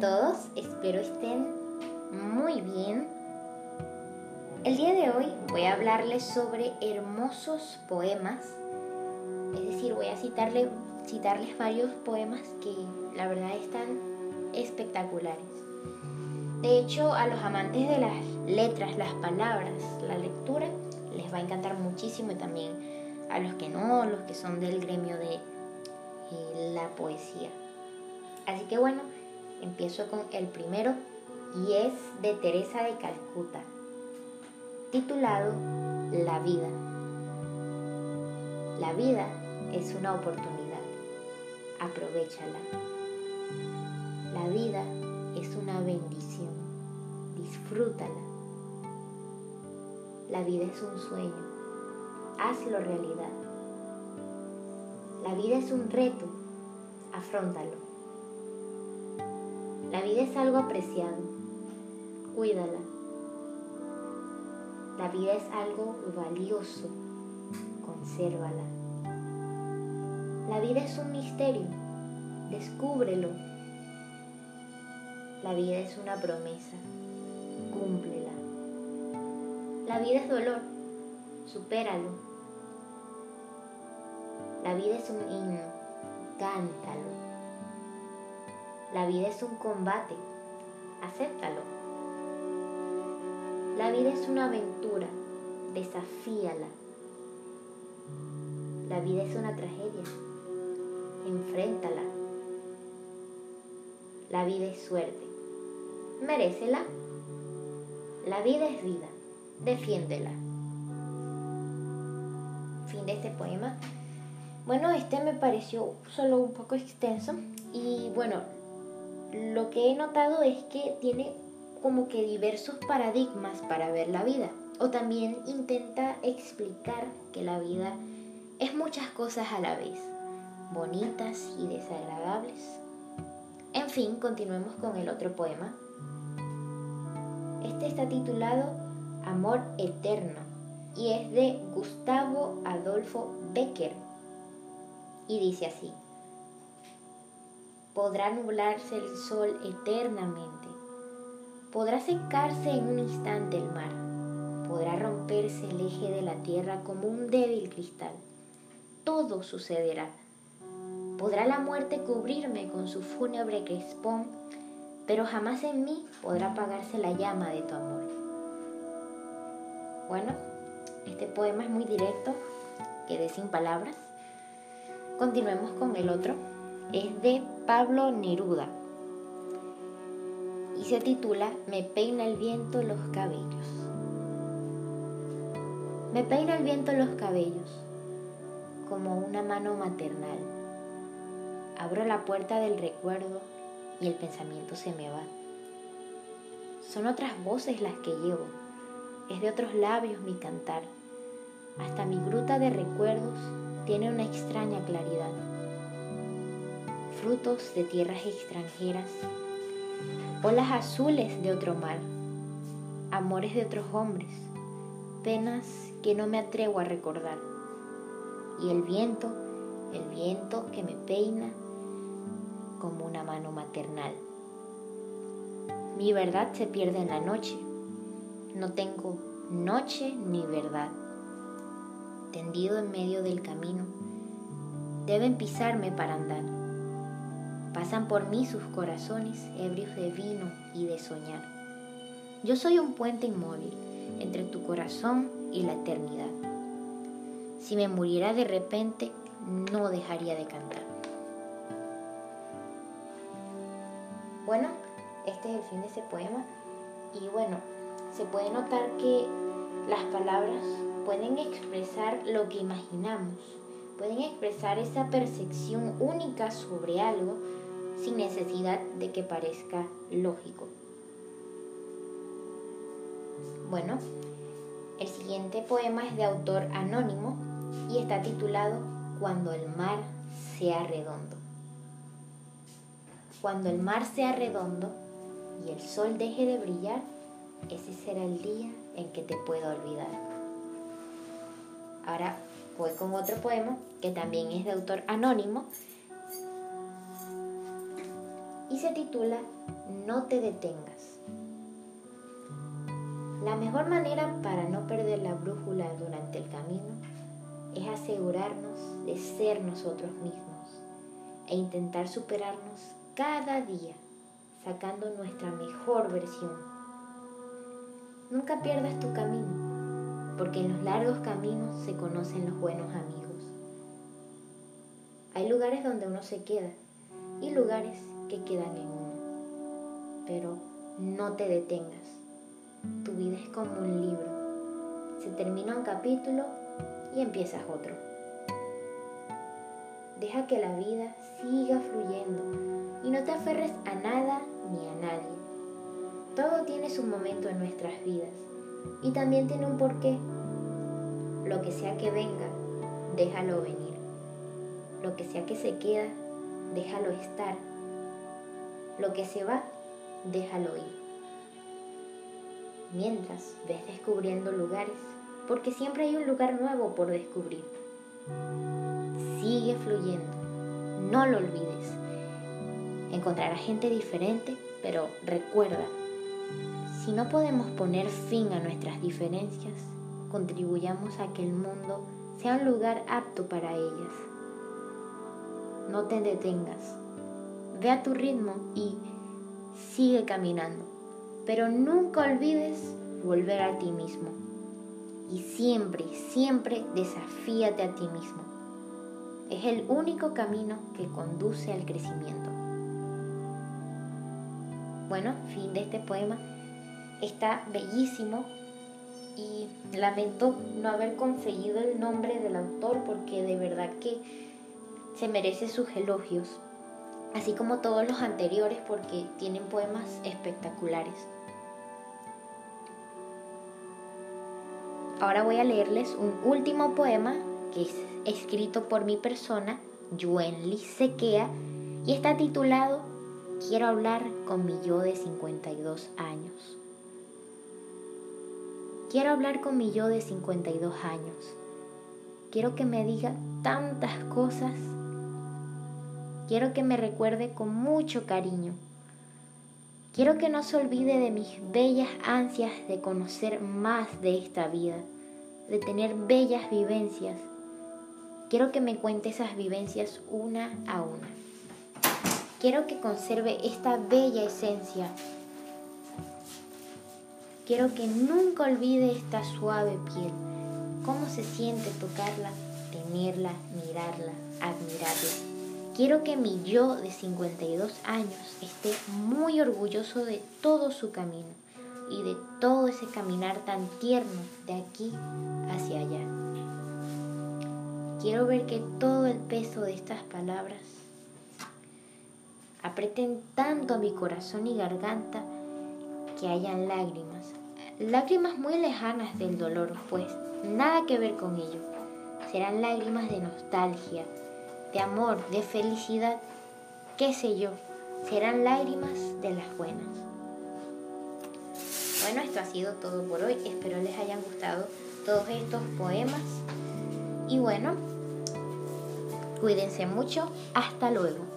todos, espero estén muy bien. El día de hoy voy a hablarles sobre hermosos poemas, es decir, voy a citarle, citarles varios poemas que la verdad están espectaculares. De hecho, a los amantes de las letras, las palabras, la lectura, les va a encantar muchísimo y también a los que no, los que son del gremio de eh, la poesía. Así que bueno, empiezo con el primero y es de Teresa de Calcuta, titulado La vida. La vida es una oportunidad, aprovechala. La vida es una bendición, disfrútala. La vida es un sueño, hazlo realidad. La vida es un reto, afrontalo. Vida es algo apreciado, cuídala. La vida es algo valioso, consérvala. La vida es un misterio, descúbrelo. La vida es una promesa, cúmplela. La vida es dolor, supéralo. La vida es un himno, cántalo. La vida es un combate, acéptalo. La vida es una aventura, desafíala. La vida es una tragedia, enfréntala. La vida es suerte, merécela. La vida es vida, defiéndela. Fin de este poema. Bueno, este me pareció solo un poco extenso y bueno, lo que he notado es que tiene como que diversos paradigmas para ver la vida. O también intenta explicar que la vida es muchas cosas a la vez, bonitas y desagradables. En fin, continuemos con el otro poema. Este está titulado Amor Eterno y es de Gustavo Adolfo Becker. Y dice así podrá nublarse el sol eternamente, podrá secarse en un instante el mar, podrá romperse el eje de la tierra como un débil cristal. Todo sucederá. Podrá la muerte cubrirme con su fúnebre crespón, pero jamás en mí podrá apagarse la llama de tu amor. Bueno, este poema es muy directo, quedé sin palabras. Continuemos con el otro es de Pablo Neruda y se titula Me peina el viento los cabellos. Me peina el viento los cabellos como una mano maternal. Abro la puerta del recuerdo y el pensamiento se me va. Son otras voces las que llevo, es de otros labios mi cantar. Hasta mi gruta de recuerdos tiene una extraña claridad frutos de tierras extranjeras, olas azules de otro mar, amores de otros hombres, penas que no me atrevo a recordar. Y el viento, el viento que me peina como una mano maternal. Mi verdad se pierde en la noche. No tengo noche ni verdad. Tendido en medio del camino, deben pisarme para andar Pasan por mí sus corazones ebrios de vino y de soñar. Yo soy un puente inmóvil entre tu corazón y la eternidad. Si me muriera de repente, no dejaría de cantar. Bueno, este es el fin de ese poema y bueno, se puede notar que las palabras pueden expresar lo que imaginamos, pueden expresar esa percepción única sobre algo sin necesidad de que parezca lógico. Bueno, el siguiente poema es de autor anónimo y está titulado Cuando el mar sea redondo. Cuando el mar sea redondo y el sol deje de brillar, ese será el día en que te puedo olvidar. Ahora voy con otro poema que también es de autor anónimo y se titula No te detengas. La mejor manera para no perder la brújula durante el camino es asegurarnos de ser nosotros mismos e intentar superarnos cada día sacando nuestra mejor versión. Nunca pierdas tu camino, porque en los largos caminos se conocen los buenos amigos. Hay lugares donde uno se queda y lugares que quedan en uno. Pero no te detengas. Tu vida es como un libro. Se termina un capítulo y empiezas otro. Deja que la vida siga fluyendo y no te aferres a nada ni a nadie. Todo tiene su momento en nuestras vidas y también tiene un porqué. Lo que sea que venga, déjalo venir. Lo que sea que se queda, déjalo estar. Lo que se va, déjalo ir. Mientras ves descubriendo lugares, porque siempre hay un lugar nuevo por descubrir. Sigue fluyendo, no lo olvides. Encontrarás gente diferente, pero recuerda, si no podemos poner fin a nuestras diferencias, contribuyamos a que el mundo sea un lugar apto para ellas. No te detengas, ve a tu ritmo y sigue caminando, pero nunca olvides volver a ti mismo. Y siempre, siempre desafíate a ti mismo. Es el único camino que conduce al crecimiento. Bueno, fin de este poema. Está bellísimo y lamento no haber conseguido el nombre del autor porque de verdad que se merece sus elogios, así como todos los anteriores porque tienen poemas espectaculares. Ahora voy a leerles un último poema que es escrito por mi persona, Yuen Sequea, y está titulado Quiero hablar con mi yo de 52 años. Quiero hablar con mi yo de 52 años. Quiero que me diga tantas cosas. Quiero que me recuerde con mucho cariño. Quiero que no se olvide de mis bellas ansias de conocer más de esta vida, de tener bellas vivencias Quiero que me cuente esas vivencias una a una. Quiero que conserve esta bella esencia. Quiero que nunca olvide esta suave piel. Cómo se siente tocarla, tenerla, mirarla, admirarla. Quiero que mi yo de 52 años esté muy orgulloso de todo su camino y de todo ese caminar tan tierno de aquí hacia allá. Quiero ver que todo el peso de estas palabras aprieten tanto a mi corazón y garganta que hayan lágrimas. Lágrimas muy lejanas del dolor, pues nada que ver con ello. Serán lágrimas de nostalgia, de amor, de felicidad, qué sé yo. Serán lágrimas de las buenas. Bueno, esto ha sido todo por hoy. Espero les hayan gustado todos estos poemas. Y bueno, Cuídense mucho. Hasta luego.